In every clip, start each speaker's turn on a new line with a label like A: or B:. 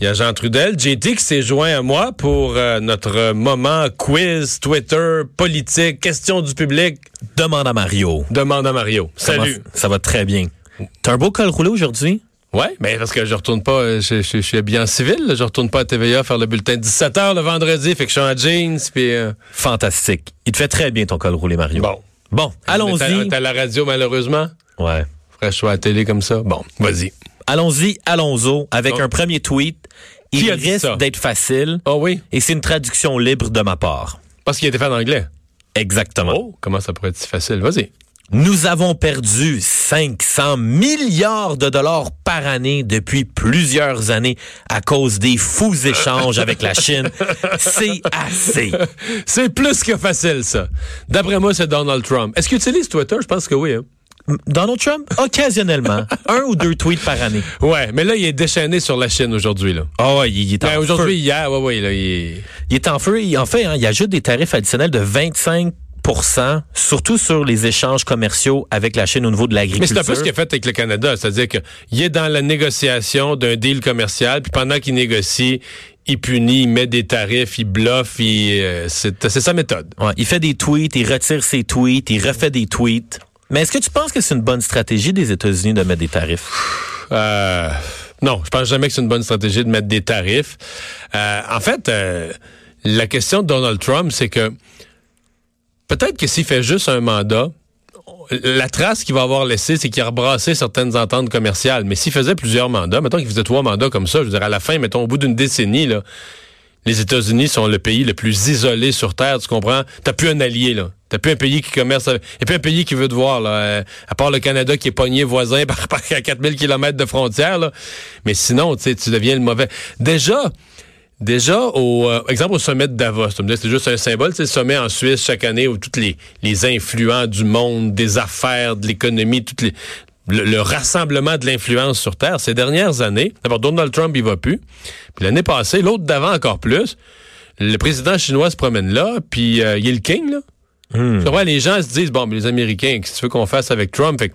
A: Il y a Jean Trudel, JT qui s'est joint à moi pour euh, notre moment quiz, Twitter, politique, question du public.
B: Demande à Mario.
A: Demande à Mario. Salut.
B: Comment- Ça va très bien. T'as un beau col roulé aujourd'hui?
A: Ouais, mais parce que je retourne pas, euh, je, je- je suis bien en civil, là. je retourne pas à TVA faire le bulletin de 17h le vendredi, fait que je suis en jeans, puis... euh,
B: Fantastique. Il te fait très bien ton col roulé, Mario.
A: bon.
B: Bon, allons-y.
A: T'as la radio, malheureusement.
B: Ouais.
A: Faudrait que je sois à la télé comme ça. Bon, vas-y.
B: Allons-y, allons-y, avec
A: Oh.
B: un premier tweet.
A: Qui
B: Il
A: a dit ça?
B: risque d'être facile
A: Oh oui,
B: et c'est une traduction libre de ma part.
A: parce qu'il a été fait en anglais.
B: Exactement.
A: Oh, comment ça pourrait être si facile? Vas-y.
B: Nous avons perdu 500 milliards de dollars par année depuis plusieurs années à cause des fous échanges avec la Chine. C'est assez.
A: C'est plus que facile, ça. D'après moi, c'est Donald Trump. Est-ce qu'il utilise Twitter? Je pense que oui. Hein?
B: Donald Trump, occasionnellement, un ou deux tweets par année.
A: Ouais, mais là, il est déchaîné sur la Chine aujourd'hui. là.
B: Ah ouais, il, il est en
A: Ben,
B: feu.
A: aujourd'hui, hier, ouais, ouais, là, il est...
B: Il est en feu. Il, en fait, hein, il ajoute des tarifs additionnels de 25% surtout sur les échanges commerciaux avec la Chine au niveau de
A: Mais
B: l'agriculture.
A: c'est un peu ce qu'il a fait avec le Canada. C'est-à-dire qu'il est dans la négociation d'un deal commercial, puis pendant qu'il négocie, il punit, il met des tarifs, il bluffe, il, euh, c'est c'est sa méthode.
B: Ouais, il fait des tweets, il retire ses tweets, il refait des tweets. Mais est-ce que tu penses que c'est une bonne stratégie des États-Unis de mettre des tarifs?
A: Euh, non, je pense jamais que c'est une bonne stratégie de mettre des tarifs. Euh, en fait, euh, la question de Donald Trump, c'est que peut-être que s'il fait juste un mandat, la trace qu'il va avoir laissée, c'est qu'il a rebrassé certaines ententes commerciales. Mais s'il faisait plusieurs mandats, mettons qu'il faisait trois mandats comme ça, je veux dire, à la fin, mettons, au bout d'une décennie, là, les États-Unis sont le pays le plus isolé sur Terre, tu comprends? T'as plus un allié, là. T'as plus un pays qui commerce avec... Et plus un pays qui veut te voir, là. euh, à part le Canada qui est pogné voisin par, par à 4000 km de frontières, là. Mais sinon, tu tu deviens le mauvais. Déjà, Déjà, au euh, exemple au sommet de Davos, c'est juste un symbole, c'est le sommet en Suisse chaque année où tous les, les influents du monde, des affaires, de l'économie, toutes les, le, le rassemblement de l'influence sur Terre. Ces dernières années, d'abord Donald Trump, il va plus. Puis l'année passée, l'autre d'avant encore plus, le président chinois se promène là, puis euh, il est le king, là. Tu comprends? les gens se disent, bon, mais les Américains, qu'est-ce que tu veux qu'on fasse avec Trump? Fait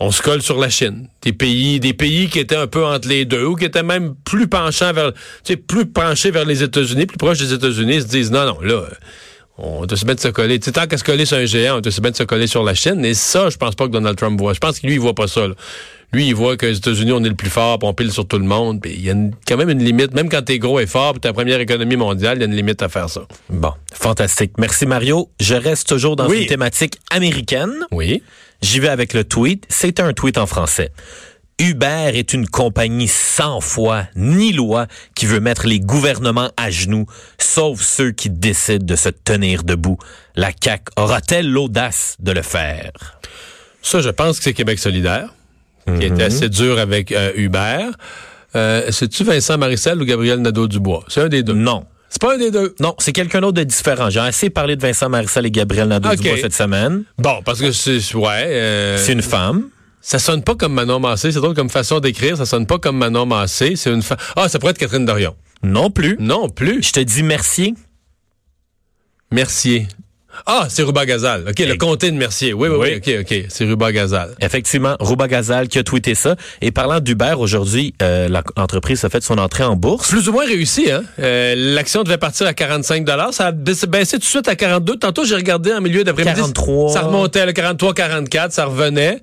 A: on se colle sur la Chine. Des pays, des pays qui étaient un peu entre les deux ou qui étaient même plus penchants vers, tu sais, plus penchés vers les États-Unis, plus proches des États-Unis, se disent non, non, là, on doit se bien de se coller. Tu sais, tant qu'à se coller sur un géant, on doit se bien de se coller sur la Chine. Et ça, je pense pas que Donald Trump voit. Je pense que lui, il voit pas ça. là. Lui, il voit que les États-Unis, on est le plus fort, puis on pile sur tout le monde. Puis il y a une- quand même une limite. Même quand t'es gros et fort, puis t'es la première économie mondiale, il y a une limite à faire ça.
B: Bon, fantastique. Merci Mario. Je reste toujours dans
A: Oui.
B: une thématique américaine.
A: Oui.
B: J'y vais avec le tweet. C'est un tweet en français. Uber est une compagnie sans foi ni loi qui veut mettre les gouvernements à genoux, sauf ceux qui décident de se tenir debout. La CAQ aura-t-elle l'audace de le faire?
A: Ça, je pense que c'est Québec solidaire, qui a
B: Mhm.
A: été assez dur avec euh, Hubert. Euh, C'est-tu Vincent Marissel ou Gabriel Nadeau-Dubois? C'est un des deux.
B: Non.
A: C'est pas un des deux.
B: Non, c'est quelqu'un d'autre de différent. J'ai assez parlé de Vincent Marissal et Gabriel Nadeau-Dubois cette semaine.
A: Bon, parce que c'est... Ouais. euh,
B: C'est une femme.
A: Ça sonne pas comme Manon Massé. C'est drôle comme façon d'écrire. Ça sonne pas comme Manon Massé. C'est une femme... Ah, ça pourrait être Catherine Dorion.
B: Non plus.
A: Non plus.
B: Je te dis merci.
A: Mercier. Ah, c'est Ruba Gazal. OK, le comté de Mercier. Oui, oui, oui. OK, OK. C'est Ruba Gazal.
B: Effectivement, Rouba Gazal qui a tweeté ça. Et parlant d'Uber, aujourd'hui, euh, l'entreprise a fait son entrée en bourse.
A: Plus ou moins réussi, hein? Euh, L'action devait partir à 45 Ça a baissé baissé tout de suite à 42 Tantôt, j'ai regardé en milieu d'après-midi.
B: 43.
A: Ça remontait à 43, 44, ça revenait.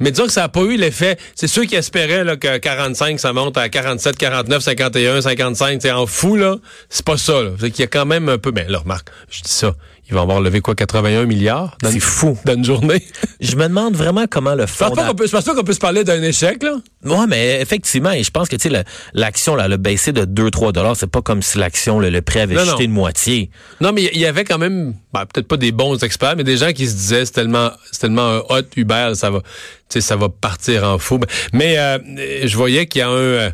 A: Mais disons que ça n'a pas eu l'effet. C'est ceux qui espéraient là, que 45, ça monte à 47, 49, 51, 55. C'est en fou, là. C'est pas ça, là. C'est qu'il y a quand même un peu. Ben là, remarque, je dis ça. Ils vont avoir levé quoi, 81 milliards? dans
B: C'est
A: une-
B: fou.
A: Dans une journée?
B: Je me demande vraiment comment le
A: Je pense pas
B: fondateur...
A: qu'on peut, je pense pas qu'on peut se parler d'un échec, là.
B: Ouais, mais effectivement, et je pense que tu sais le- l'action là, a baissé de 2-3 dollars. C'est pas comme si l'action, le, le prix avait
A: Non,
B: chuté
A: non.
B: de moitié.
A: Non, mais il y avait quand même, ben, peut-être pas des bons experts, mais des gens qui se disaient c'est tellement, c'est tellement un hot Uber, ça va, tu sais, ça va partir en fou. Mais euh, je voyais qu'il y a un, euh,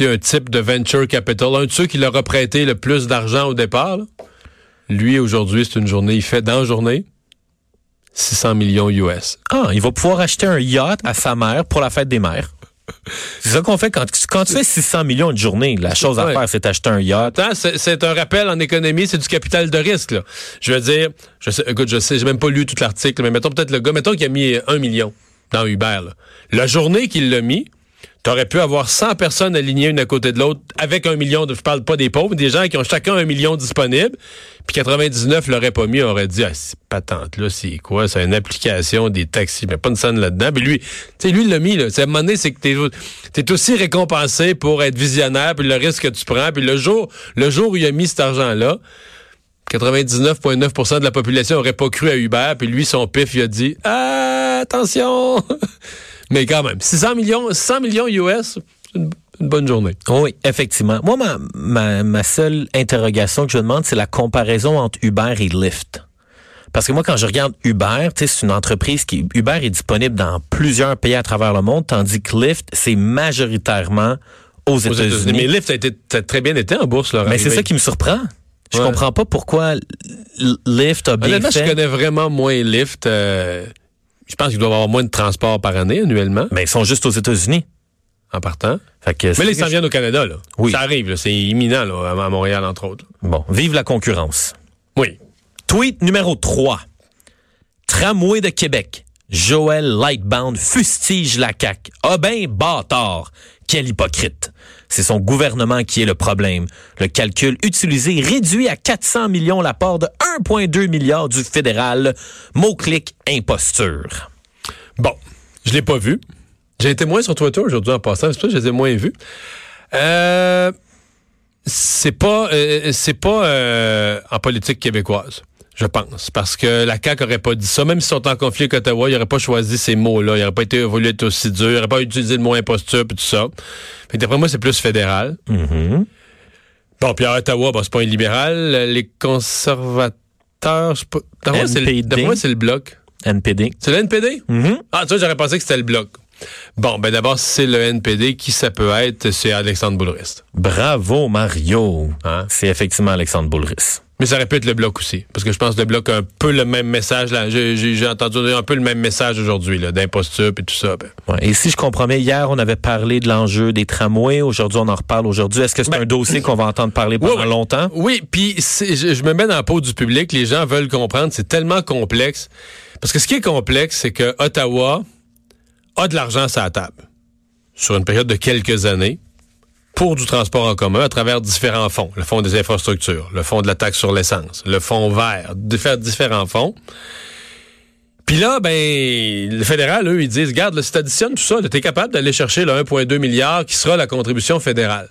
A: un type de venture capital, un de ceux qui leur a prêté le plus d'argent au départ. là. Lui, aujourd'hui, c'est une journée, il fait dans la journée 600 millions US.
B: Ah, il va pouvoir acheter un yacht à sa mère pour la fête des mères. C'est ça qu'on fait quand, quand tu fais 600 millions de journée. La chose à
A: Ouais.
B: faire, c'est acheter un yacht.
A: Attends, c'est un rappel en économie, c'est du capital de risque. Là. Je veux dire, je sais, écoute, je sais, j'ai même pas lu tout l'article, mais mettons peut-être le gars, mettons qu'il a mis un million dans Uber. là. La journée qu'il l'a mis, t'aurais pu avoir 100 personnes alignées une à côté de l'autre avec un million de, je parle pas des pauvres, des gens qui ont chacun un million disponible, puis 99 l'auraient pas mis, auraient dit, ah, c'est patente, là, c'est quoi? C'est une application des taxis, mais pas une scène là-dedans. Puis lui, tu sais, lui, il l'a mis, là. À un moment donné, c'est que t'es, t'es aussi récompensé pour être visionnaire, puis le risque que tu prends, puis le jour, le jour où il a mis cet argent-là, 99,9% de la population aurait pas cru à Uber, puis lui, son pif, il a dit ah, attention! Mais quand même, 600 millions, 100 millions US, une, une bonne journée.
B: Oui, effectivement. Moi, ma, ma, ma seule interrogation que je demande, c'est la comparaison entre Uber et Lyft. Parce que moi, quand je regarde Uber, tu sais, c'est une entreprise qui... Uber est disponible dans plusieurs pays à travers le monde, tandis que Lyft, c'est majoritairement aux
A: Aux États-Unis. Mais Lyft a, été, a très bien été en bourse. Là,
B: Mais c'est ça qui me surprend. Je
A: Ouais.
B: comprends pas pourquoi Lyft a bien
A: Honnêtement,
B: fait.
A: je connais vraiment moins Lyft. euh, je pense qu'il doit y avoir moins de transport par année, annuellement,
B: Mais ils sont juste aux États-Unis.
A: en partant.
B: Fait que
A: Mais là, ils s'en viennent au Canada. Là.
B: Oui.
A: Ça arrive, là, c'est imminent là, à Montréal, entre autres.
B: Bon, vive la concurrence.
A: Oui.
B: Tweet numéro 3. Tramway de Québec. Joël Lightbound fustige la CAQ. Ah ben, bâtard. Quel hypocrite. C'est son gouvernement qui est le problème. Le calcul utilisé réduit à 400 millions l'apport de 1,2 milliard du fédéral. Mot-clic imposture.
A: Bon, je l'ai pas vu. J'ai été moins sur Twitter aujourd'hui en passant, c'est pour ça que je les ai moins vus. Euh, c'est pas, euh, c'est pas euh, en politique québécoise, je pense, parce que la CAQ aurait pas dit ça, même s'ils sont en conflit avec Ottawa, ils n'auraient pas choisi ces mots-là, ils n'auraient pas été voulu être aussi dur, ils n'auraient pas utilisé le mot imposture et tout ça. Fait d'après moi, c'est plus fédéral. Bon, puis à Ottawa, bon, c'est pas un libéral. Les conservateurs, je pas. D'après moi, c'est le-
B: NPD.
A: d'après moi, c'est le bloc.
B: NPD.
A: C'est le NPD?
B: Mhm.
A: Ah, tu vois, j'aurais pensé que c'était le bloc. Bon, ben d'abord, si c'est le NPD, qui ça peut être? C'est Alexandre Boulrist.
B: Bravo, Mario.
A: Hein?
B: C'est effectivement Alexandre Boulris.
A: Mais ça aurait pu être le bloc aussi. Parce que je pense que le bloc a un peu le même message. là. J'ai entendu un peu le même message aujourd'hui, là, d'imposture et tout ça. Ben.
B: Ouais. Et si je comprends bien, hier, on avait parlé de l'enjeu des tramways. Aujourd'hui, on en reparle aujourd'hui. Est-ce que c'est
A: Ben,
B: un dossier qu'on va entendre parler pendant longtemps?
A: Oui, puis je, je me mets dans la peau du public. Les gens veulent comprendre. C'est tellement complexe. Parce que ce qui est complexe, c'est que Ottawa a de l'argent sur la table sur une période de quelques années pour du transport en commun à travers différents fonds. Le fonds des infrastructures, le fonds de la taxe sur l'essence, le fonds vert, diffé- différents fonds. Puis là, ben, le fédéral, eux, ils disent, regarde, là, si tout ça, tu es capable d'aller chercher le 1,2 milliard qui sera la contribution fédérale.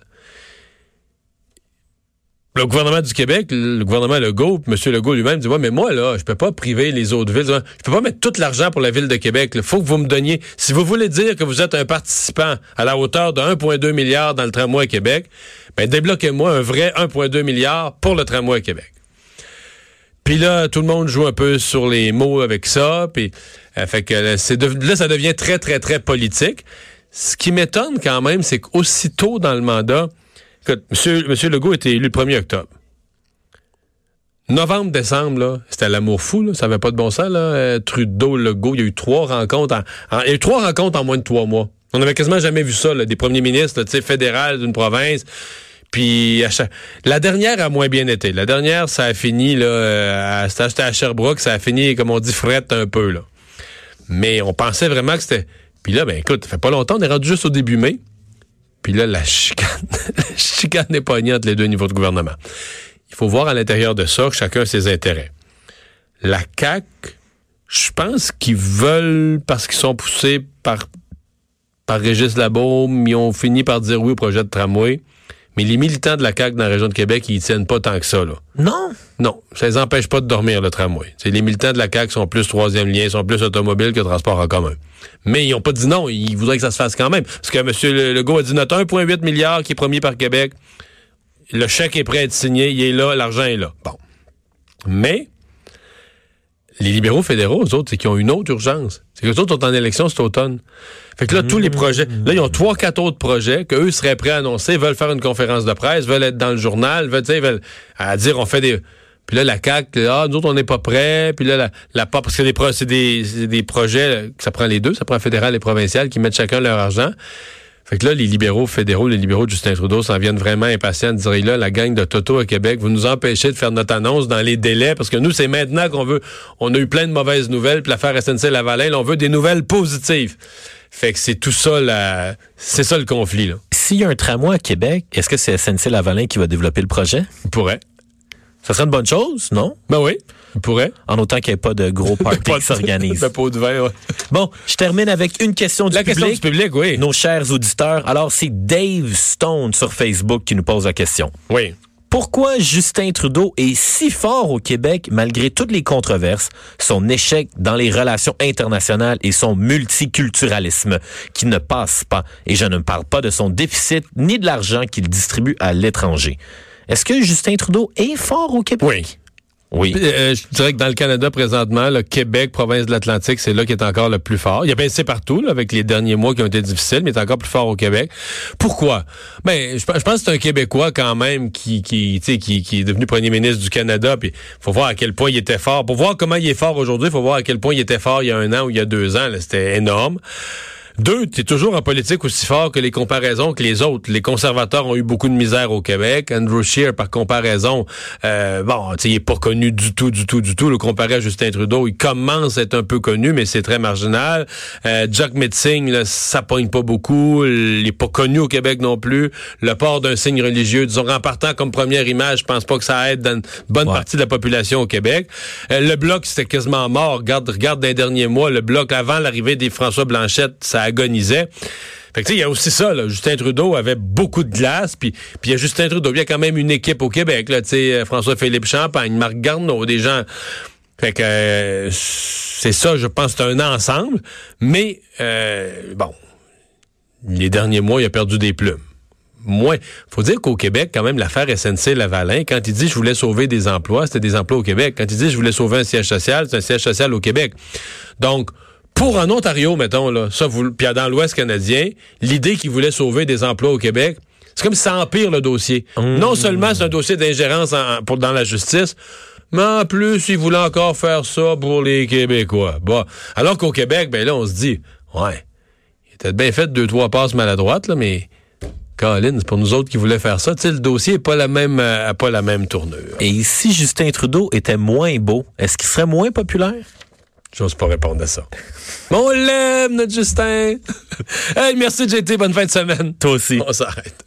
A: Le gouvernement du Québec, le gouvernement Legault, M. Legault lui-même dit Ouais, mais moi, là, je peux pas priver les autres villes. Je peux pas mettre tout l'argent pour la ville de Québec. Il faut que vous me donniez. Si vous voulez dire que vous êtes un participant à la hauteur de 1,2 milliard dans le tramway à Québec, ben débloquez-moi un vrai 1,2 milliard pour le tramway à Québec. Puis là, tout le monde joue un peu sur les mots avec ça. Puis, euh, fait que là, là, ça devient très, très, très politique. Ce qui m'étonne quand même, c'est qu'aussitôt dans le mandat, écoute, monsieur, monsieur Legault était élu le 1er octobre. Novembre, décembre, là, c'était l'amour fou. Ça avait pas de bon sens, là. Euh, Trudeau, Legault, il y a eu trois rencontres en, il y a eu trois rencontres en moins de trois mois. On avait quasiment jamais vu ça, des premiers ministres, là, tu sais, fédéral d'une province. Puis à chaque- la dernière a moins bien été. La dernière, ça a fini là, euh, à- à Sherbrooke, ça a fini comme on dit frette un peu là. Mais on pensait vraiment que c'était. Puis là, ben écoute, ça fait pas longtemps, on est rendu juste au début mai. Puis là, la chicane, la chicane est entre les deux niveaux de gouvernement. Il faut voir à l'intérieur de ça que chacun a ses intérêts. La CAC, je pense qu'ils veulent parce qu'ils sont poussés par par Régis Labaume, ils ont fini par dire oui au projet de tramway. Mais les militants de la CAQ dans la région de Québec, ils tiennent pas tant que ça, là.
B: Non?
A: Non, ça les empêche pas de dormir, le tramway. C'est les militants de la CAQ sont plus troisième lien, sont plus automobiles que transport en commun. Mais ils ont pas dit non, ils voudraient que ça se fasse quand même. Parce que M. Legault a dit notre 1,8 milliard qui est promis par Québec, le chèque est prêt à être signé, il est là, l'argent est là. Bon. Mais les libéraux fédéraux, eux autres, c'est qu'ils ont une autre urgence. C'est que les autres sont en élection cet automne. Fait que là, tous les projets, là, ils ont trois, quatre autres projets qu'eux seraient prêts à annoncer, veulent faire une conférence de presse, veulent être dans le journal, veulent, veulent dire on fait des. Puis là, la CAQ, ah, nous autres, on n'est pas prêts. Puis là, la, la parce que c'est des, des projets, ça prend les deux, ça prend fédéral et provincial, qui mettent chacun leur argent. Fait que là, les libéraux fédéraux, les libéraux de Justin Trudeau s'en viennent vraiment impatients de dire là, la gang de Toto à Québec, vous nous empêchez de faire notre annonce dans les délais, parce que nous, c'est maintenant qu'on veut. On a eu plein de mauvaises nouvelles, puis l'affaire SNC-Lavalin, on veut des nouvelles positives. Fait que c'est tout ça, la... c'est ça le conflit, là.
B: S'il y a un tramway à Québec, est-ce que c'est SNC Lavalin qui va développer le projet?
A: Il pourrait.
B: Ça serait une bonne chose, non?
A: Ben oui, il pourrait.
B: En autant qu'il n'y ait pas de gros party qui s'organisent.
A: de pot de vin, ouais.
B: Bon, je termine avec une question du
A: La
B: public.
A: question du public, oui.
B: Nos chers auditeurs. Alors, c'est Dave Stone sur Facebook qui nous pose la question.
A: Oui.
B: Pourquoi Justin Trudeau est si fort au Québec malgré toutes les controverses, son échec dans les relations internationales et son multiculturalisme qui ne passe pas? Et je ne parle pas de son déficit ni de l'argent qu'il distribue à l'étranger. Est-ce que Justin Trudeau est fort au Québec?
A: Oui.
B: Oui.
A: Euh, je dirais que dans le Canada présentement, le Québec, province de l'Atlantique, c'est là qui est encore le plus fort. Il a baissé partout là, avec les derniers mois qui ont été difficiles, mais il est encore plus fort au Québec. Pourquoi? Ben, je, je pense que c'est un Québécois quand même qui qui, tu sais, qui qui est devenu premier ministre du Canada. Puis faut voir à quel point il était fort. Pour voir comment il est fort aujourd'hui, faut voir à quel point il était fort il y a un an ou il y a deux ans. là. C'était énorme. Deux, tu es toujours en politique aussi fort que les comparaisons que les autres. Les conservateurs ont eu beaucoup de misère au Québec. Andrew Scheer, par comparaison, euh, bon, il est pas connu du tout, du tout, du tout. Le comparé à Justin Trudeau, il commence à être un peu connu, mais c'est très marginal. Euh, Jack Metzing, là, ça pogne pas beaucoup. Il est pas connu au Québec non plus. Le port d'un signe religieux, disons, en partant comme première image, je pense pas que ça aide dans une bonne
B: Ouais.
A: partie de la population au Québec. Euh, le bloc, c'était quasiment mort. Regarde, regarde dans les derniers mois, le bloc, avant l'arrivée des François Blanchette, ça agonisait. Fait que, il y a aussi ça. Justin Trudeau avait beaucoup de glace, puis puis il y a Justin Trudeau, il y a quand même une équipe au Québec, là, tu sais, euh, François-Philippe Champagne, Marc Garneau, des gens... Fait que euh, c'est ça, je pense, c'est un ensemble. Mais, euh, bon, les derniers mois, il a perdu des plumes. Moins. Faut dire qu'au Québec, quand même, l'affaire SNC Lavalin, quand il dit je voulais sauver des emplois, c'était des emplois au Québec. Quand il dit je voulais sauver un siège social, c'est un siège social au Québec. Donc, pour en Ontario, mettons, là, ça, vous, puis dans l'Ouest canadien, l'idée qu'il voulait sauver des emplois au Québec, c'est comme si ça empire le dossier. Non seulement c'est un dossier d'ingérence pour, dans la justice, mais en plus, il voulait encore faire ça pour les Québécois. Bon. Alors qu'au Québec, ben là, on se dit, ouais, il était bien fait deux, trois passes maladroites, là, mais Colin, c'est pour nous autres qui voulaient faire ça. Tu sais, le dossier n'est pas la même, euh, pas la même tournure.
B: Et si Justin Trudeau était moins beau, est-ce qu'il serait moins populaire?
A: J'ose pas répondre à ça. Mais on l'aime, notre Justin. hey, merci, JT. Bonne fin de semaine.
B: Toi aussi.
A: On s'arrête.